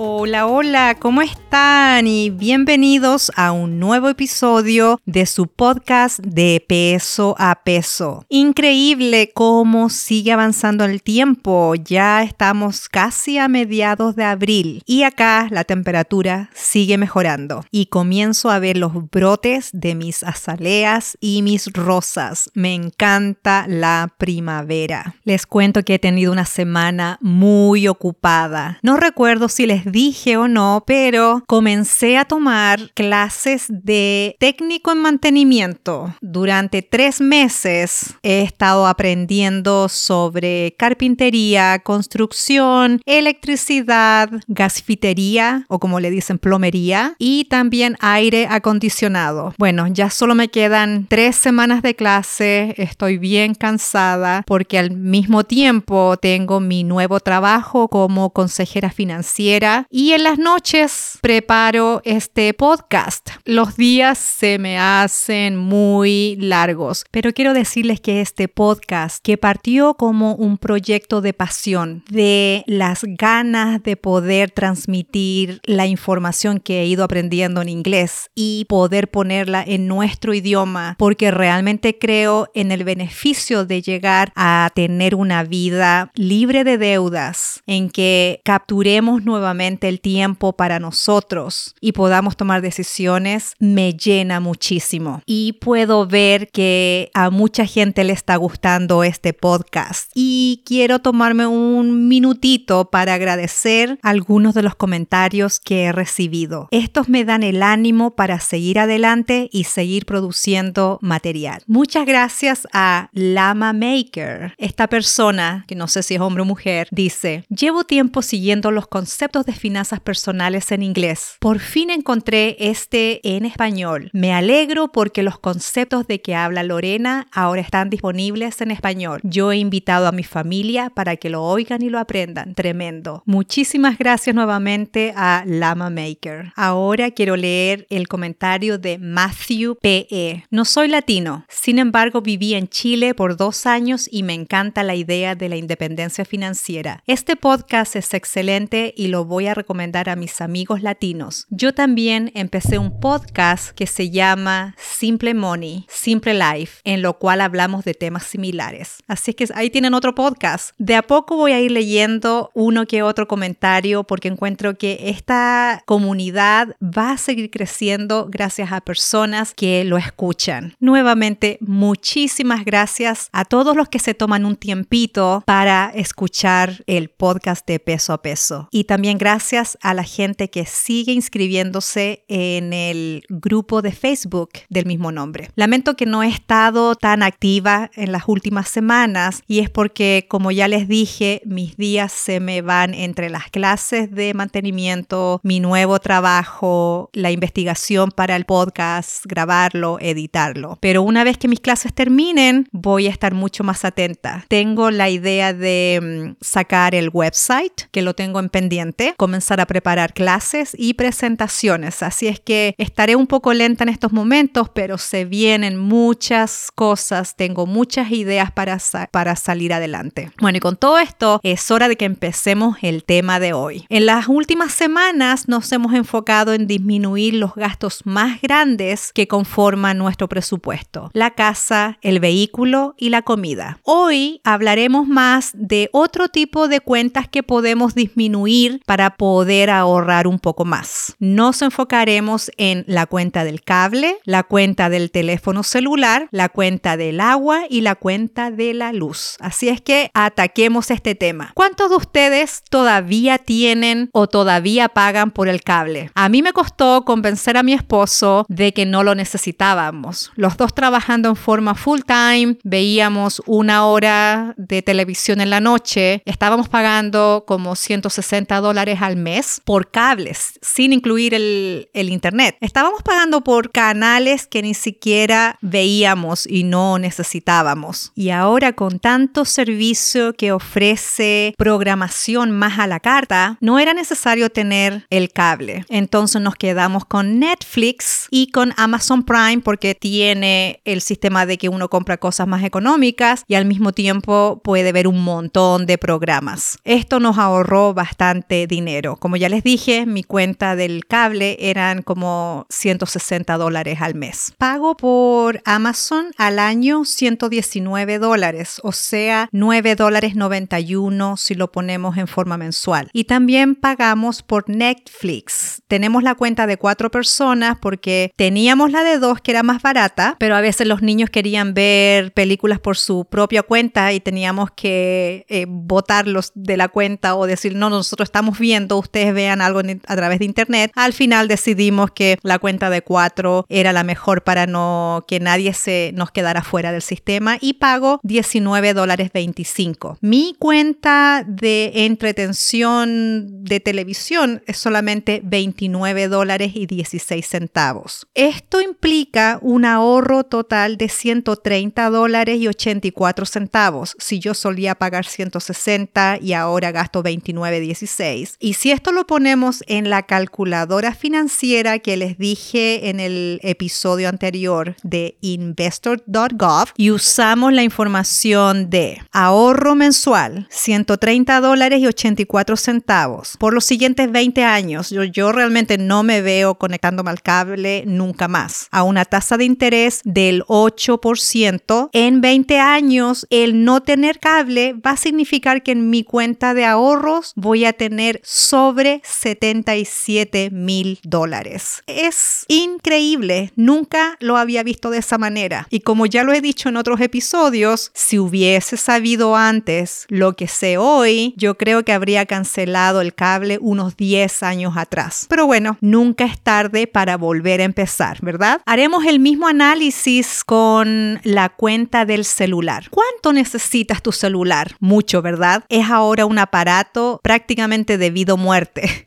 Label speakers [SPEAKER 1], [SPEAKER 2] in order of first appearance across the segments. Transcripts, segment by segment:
[SPEAKER 1] Hola, hola, ¿cómo están? Y bienvenidos a un nuevo episodio de su podcast de peso a peso. Increíble cómo sigue avanzando el tiempo. Ya estamos casi a mediados de abril y acá la temperatura sigue mejorando y comienzo a ver los brotes de mis azaleas y mis rosas. Me encanta la primavera. Les cuento que he tenido una semana muy ocupada. No recuerdo si les dije o no, pero comencé a tomar clases de técnico en mantenimiento. Durante tres meses he estado aprendiendo sobre carpintería, construcción, electricidad, gasfitería o como le dicen plomería y también aire acondicionado. Bueno, ya solo me quedan tres semanas de clase, estoy bien cansada porque al mismo tiempo tengo mi nuevo trabajo como consejera financiera y en las noches preparo este podcast. Los días se me hacen muy largos, pero quiero decirles que este podcast que partió como un proyecto de pasión, de las ganas de poder transmitir la información que he ido aprendiendo en inglés y poder ponerla en nuestro idioma, porque realmente creo en el beneficio de llegar a tener una vida libre de deudas, en que capturemos nuevamente el tiempo para nosotros y podamos tomar decisiones me llena muchísimo. Y puedo ver que a mucha gente le está gustando este podcast. Y quiero tomarme un minutito para agradecer algunos de los comentarios que he recibido. Estos me dan el ánimo para seguir adelante y seguir produciendo material. Muchas gracias a Lama Maker. Esta persona, que no sé si es hombre o mujer, dice, llevo tiempo siguiendo los conceptos de finanzas personales en inglés. Por fin encontré este en español. Me alegro porque los conceptos de que habla Lorena ahora están disponibles en español. Yo he invitado a mi familia para que lo oigan y lo aprendan. Tremendo. Muchísimas gracias nuevamente a Lama Maker. Ahora quiero leer el comentario de Matthew P.E. No soy latino, sin embargo viví en Chile por dos años y me encanta la idea de la independencia financiera. Este podcast es excelente y lo voy a recomendar a mis amigos latinos. Yo también empecé un podcast que se llama Simple Money, Simple Life, en lo cual hablamos de temas similares. Así que ahí tienen otro podcast. De a poco voy a ir leyendo uno que otro comentario porque encuentro que esta comunidad va a seguir creciendo gracias a personas que lo escuchan. Nuevamente, muchísimas gracias a todos los que se toman un tiempito para escuchar el podcast de peso a peso. Y también gracias gracias a la gente que sigue inscribiéndose en el grupo de Facebook del mismo nombre. Lamento que no he estado tan activa en las últimas semanas y es porque, como ya les dije, mis días se me van entre las clases de mantenimiento, mi nuevo trabajo, la investigación para el podcast, grabarlo, editarlo. Pero una vez que mis clases terminen, voy a estar mucho más atenta. Tengo la idea de mm, sacar el website, que lo tengo en pendiente comenzar a preparar clases y presentaciones. Así es que estaré un poco lenta en estos momentos, pero se vienen muchas cosas, tengo muchas ideas para, para salir adelante. Bueno, y con todo esto es hora de que empecemos el tema de hoy. En las últimas semanas nos hemos enfocado en disminuir los gastos más grandes que conforman nuestro presupuesto, la casa, el vehículo y la comida. Hoy hablaremos más de otro tipo de cuentas que podemos disminuir para poder ahorrar un poco más. Nos enfocaremos en la cuenta del cable, la cuenta del teléfono celular, la cuenta del agua y la cuenta de la luz. Así es que ataquemos este tema. ¿Cuántos de ustedes todavía tienen o todavía pagan por el cable? A mí me costó convencer a mi esposo de que no lo necesitábamos. Los dos trabajando en forma full time, veíamos una hora de televisión en la noche, estábamos pagando como 160 dólares al mes por cables, sin incluir el, el internet. Estábamos pagando por canales que ni siquiera veíamos y no necesitábamos. Y ahora con tanto servicio que ofrece programación más a la carta, no era necesario tener el cable. Entonces nos quedamos con Netflix y con Amazon Prime porque tiene el sistema de que uno compra cosas más económicas y al mismo tiempo puede ver un montón de programas. Esto nos ahorró bastante dinero. Como ya les dije, mi cuenta del cable eran como 160 dólares al mes. Pago por Amazon al año 119 dólares, o sea, 9 dólares 91 si lo ponemos en forma mensual. Y también pagamos por Netflix. Tenemos la cuenta de cuatro personas porque teníamos la de dos que era más barata, pero a veces los niños querían ver películas por su propia cuenta y teníamos que eh, botarlos de la cuenta o decir, no, nosotros estamos viendo, ustedes vean algo a través de internet. Al final decidimos que la cuenta de cuatro era la mejor para no que nadie se nos quedara fuera del sistema y pago 19 dólares 25. Mi cuenta de entretención de televisión es solamente 29 dólares y 16 centavos. Esto implica un ahorro total de 130 dólares y 84 centavos si yo solía pagar 160 y ahora gasto 29.16. Y si esto lo ponemos en la calculadora financiera que les dije en el episodio anterior de investor.gov y usamos la información de ahorro mensual 130 dólares y 84 centavos por los siguientes 20 años, yo, yo realmente no me veo conectándome al cable nunca más. A una tasa de interés del 8%, en 20 años el no tener cable va a significar que en mi cuenta de ahorros voy a tener sobre 77 mil dólares. Es increíble, nunca lo había visto de esa manera. Y como ya lo he dicho en otros episodios, si hubiese sabido antes lo que sé hoy, yo creo que habría cancelado el cable unos 10 años atrás. Pero bueno, nunca es tarde para volver a empezar, ¿verdad? Haremos el mismo análisis con la cuenta del celular. ¿Cuánto necesitas tu celular? Mucho, ¿verdad? Es ahora un aparato prácticamente debido muerte.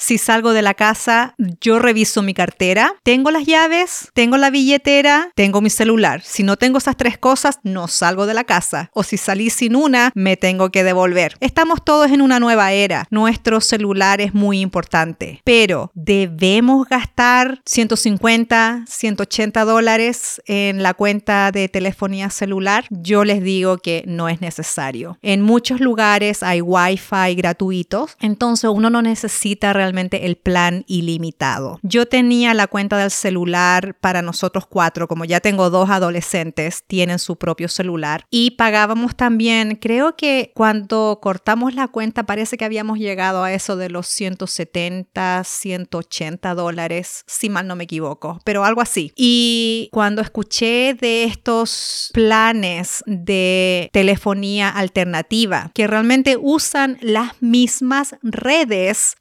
[SPEAKER 1] Si salgo de la casa, yo reviso mi cartera, tengo las llaves, tengo la billetera, tengo mi celular. Si no tengo esas tres cosas, no salgo de la casa. O si salí sin una, me tengo que devolver. Estamos todos en una nueva era. Nuestro celular es muy importante, pero debemos gastar 150, 180 dólares en la cuenta de telefonía celular. Yo les digo que no es necesario. En muchos lugares hay wifi gratuitos, entonces uno no necesita realmente el plan ilimitado. Yo tenía la cuenta del celular para nosotros cuatro, como ya tengo dos adolescentes, tienen su propio celular y pagábamos también, creo que cuando cortamos la cuenta parece que habíamos llegado a eso de los 170, 180 dólares, si mal no me equivoco, pero algo así. Y cuando escuché de estos planes de telefonía alternativa que realmente usan las mismas redes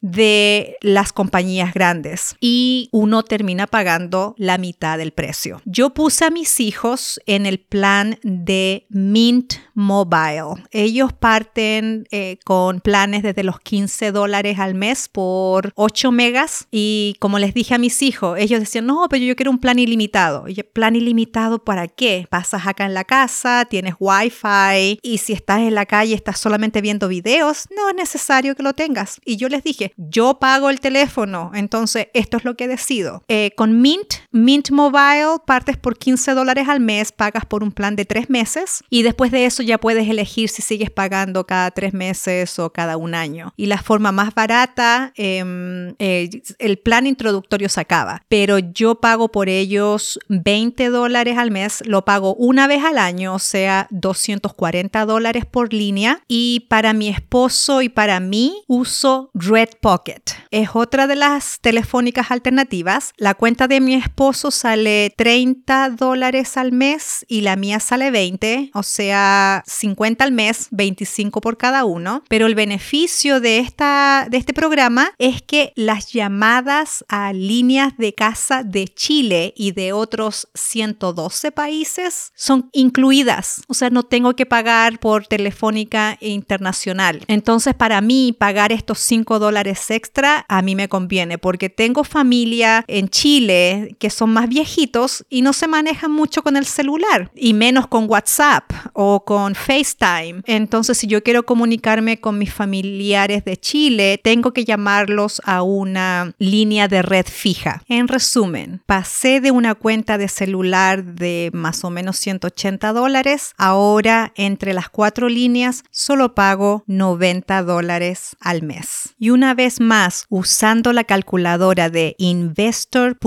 [SPEAKER 1] las compañías grandes y uno termina pagando la mitad del precio. Yo puse a mis hijos en el plan de Mint Mobile. Ellos parten eh, con planes desde los 15 dólares al mes por 8 megas y como les dije a mis hijos, ellos decían, no, pero yo quiero un plan ilimitado. Y ¿plan ilimitado para qué? Pasas acá en la casa, tienes wifi y si estás en la calle estás solamente viendo videos, no es necesario que lo tengas. Y yo les dije, yo pago el teléfono, entonces esto es lo que decido. Eh, con Mint, Mint Mobile, partes por 15 dólares al mes, pagas por un plan de tres meses y después de eso ya puedes elegir si sigues pagando cada tres meses o cada un año. Y la forma más barata, em, eh, el plan introductorio se acaba, pero yo pago por ellos 20 dólares al mes, lo pago una vez al año, o sea, 240 dólares por línea. Y para mi esposo y para mí uso Red Pocket. Es otra de las telefónicas alternativas. La cuenta de mi esposo sale 30 dólares al mes y la mía sale 20, o sea, 50 al mes, 25 por cada uno. Pero el beneficio de, esta, de este programa es que las llamadas a líneas de casa de Chile y de otros 112 países son incluidas. O sea, no tengo que pagar por telefónica internacional. Entonces, para mí, pagar estos 5 dólares extra a mí me conviene porque tengo familia en Chile que son más viejitos y no se manejan mucho con el celular y menos con WhatsApp o con FaceTime. Entonces, si yo quiero comunicarme con mis familiares de Chile, tengo que llamarlos a una línea de red fija. En resumen, pasé de una cuenta de celular de más o menos 180 dólares, ahora entre las cuatro líneas solo pago 90 dólares al mes. Y una vez más, usando la calculadora de investor.gov,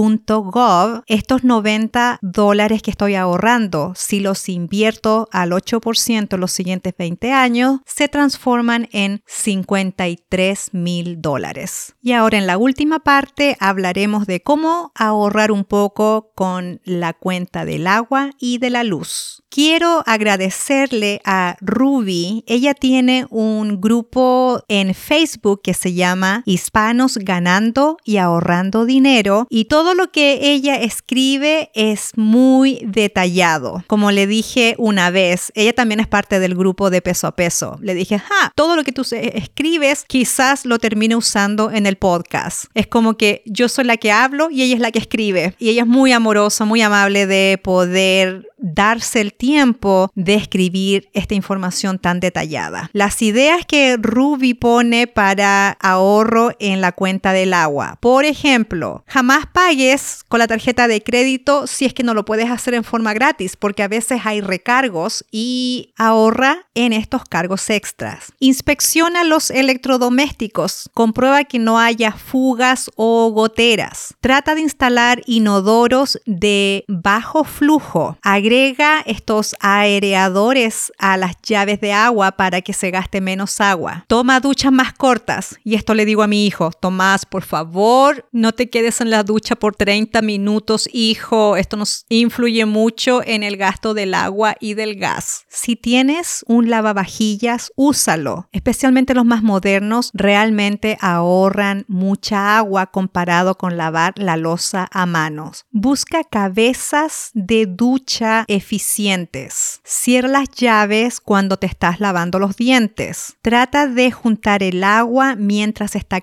[SPEAKER 1] estos 90 dólares que estoy ahorrando, si los invierto al 8% los siguientes 20 años, se transforman en 53 mil dólares. Y ahora en la última parte hablaremos de cómo ahorrar un poco con la cuenta del agua y de la luz. Quiero agradecerle a Ruby. Ella tiene un grupo en Facebook que se llama Hispanos ganando y ahorrando dinero y todo lo que ella escribe es muy detallado. Como le dije una vez, ella también es parte del grupo de peso a peso. Le dije, ah, todo lo que tú escribes quizás lo termine usando en el podcast. Es como que yo soy la que hablo y ella es la que escribe. Y ella es muy amorosa, muy amable de poder darse el tiempo de escribir esta información tan detallada. Las ideas que Ruby pone para ahorro en la cuenta del agua. Por ejemplo, jamás pagues con la tarjeta de crédito si es que no lo puedes hacer en forma gratis, porque a veces hay recargos y ahorra en estos cargos extras. Inspecciona los electrodomésticos. Comprueba que no haya fugas o goteras. Trata de instalar inodoros de bajo flujo. Agrega estos aereadores a las llaves de agua para que se gaste menos agua. Toma duchas más cortas. Y esto le digo a mi hijo, Tomás, por favor, no te quedes en la ducha por 30 minutos, hijo. Esto nos influye mucho en el gasto del agua y del gas. Si tienes un lavavajillas, úsalo. Especialmente los más modernos realmente ahorran mucha agua comparado con lavar la losa a manos. Busca cabezas de ducha eficientes. Cierra las llaves cuando te estás lavando los dientes. Trata de juntar el agua mientras está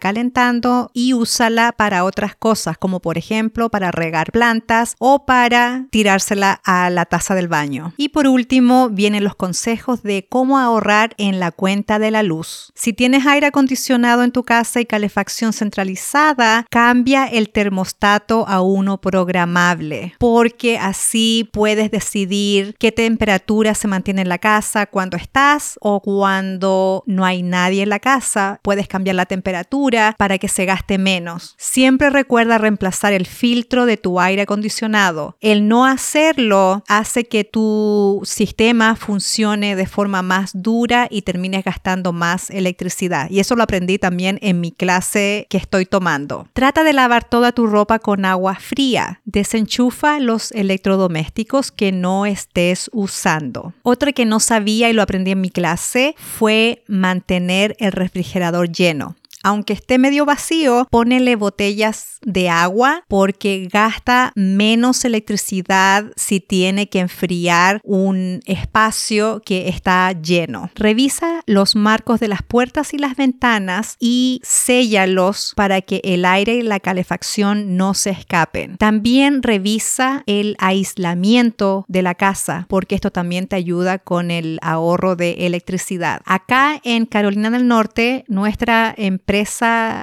[SPEAKER 1] y úsala para otras cosas, como por ejemplo para regar plantas o para tirársela a la taza del baño. Y por último, vienen los consejos de cómo ahorrar en la cuenta de la luz. Si tienes aire acondicionado en tu casa y calefacción centralizada, cambia el termostato a uno programable, porque así puedes decidir qué temperatura se mantiene en la casa cuando estás o cuando no hay nadie en la casa. Puedes cambiar la temperatura para que se gaste menos. Siempre recuerda reemplazar el filtro de tu aire acondicionado. El no hacerlo hace que tu sistema funcione de forma más dura y termines gastando más electricidad. Y eso lo aprendí también en mi clase que estoy tomando. Trata de lavar toda tu ropa con agua fría. Desenchufa los electrodomésticos que no estés usando. Otra que no sabía y lo aprendí en mi clase fue mantener el refrigerador lleno aunque esté medio vacío, ponele botellas de agua porque gasta menos electricidad si tiene que enfriar un espacio que está lleno. Revisa los marcos de las puertas y las ventanas y séllalos para que el aire y la calefacción no se escapen. También revisa el aislamiento de la casa porque esto también te ayuda con el ahorro de electricidad. Acá en Carolina del Norte, nuestra empresa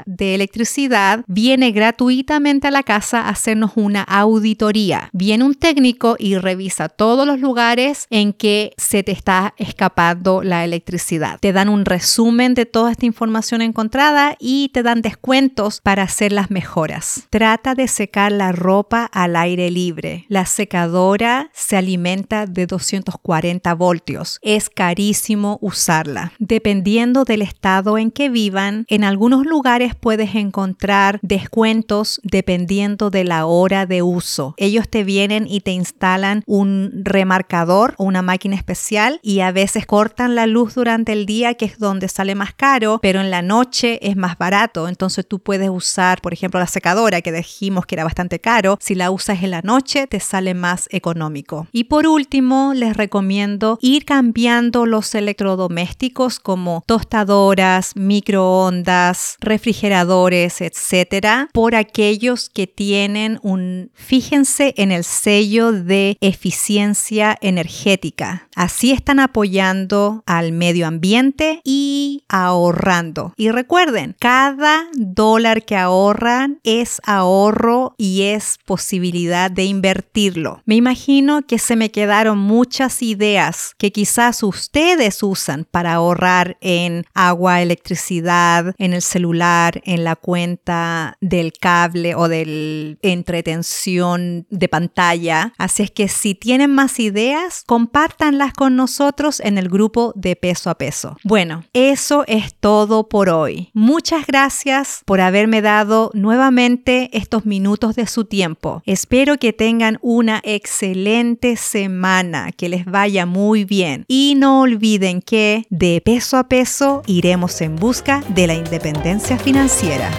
[SPEAKER 1] de electricidad viene gratuitamente a la casa a hacernos una auditoría. Viene un técnico y revisa todos los lugares en que se te está escapando la electricidad. Te dan un resumen de toda esta información encontrada y te dan descuentos para hacer las mejoras. Trata de secar la ropa al aire libre. La secadora se alimenta de 240 voltios. Es carísimo usarla. Dependiendo del estado en que vivan, en algunos lugares puedes encontrar descuentos dependiendo de la hora de uso. Ellos te vienen y te instalan un remarcador o una máquina especial y a veces cortan la luz durante el día, que es donde sale más caro, pero en la noche es más barato. Entonces tú puedes usar, por ejemplo, la secadora que dijimos que era bastante caro. Si la usas en la noche, te sale más económico. Y por último, les recomiendo ir cambiando los electrodomésticos como tostadoras, microondas, refrigeradores, etcétera, por aquellos que tienen un, fíjense en el sello de eficiencia energética. Así están apoyando al medio ambiente y ahorrando. Y recuerden, cada dólar que ahorran es ahorro y es posibilidad de invertirlo. Me imagino que se me quedaron muchas ideas que quizás ustedes usan para ahorrar en agua, electricidad, en el celular, en la cuenta del cable o del entretención de pantalla. Así es que si tienen más ideas, compártanlas con nosotros en el grupo de peso a peso. Bueno, eso es todo por hoy. Muchas gracias por haberme dado nuevamente estos minutos de su tiempo. Espero que tengan una excelente semana, que les vaya muy bien y no olviden que de peso a peso iremos en busca de la independencia financiera.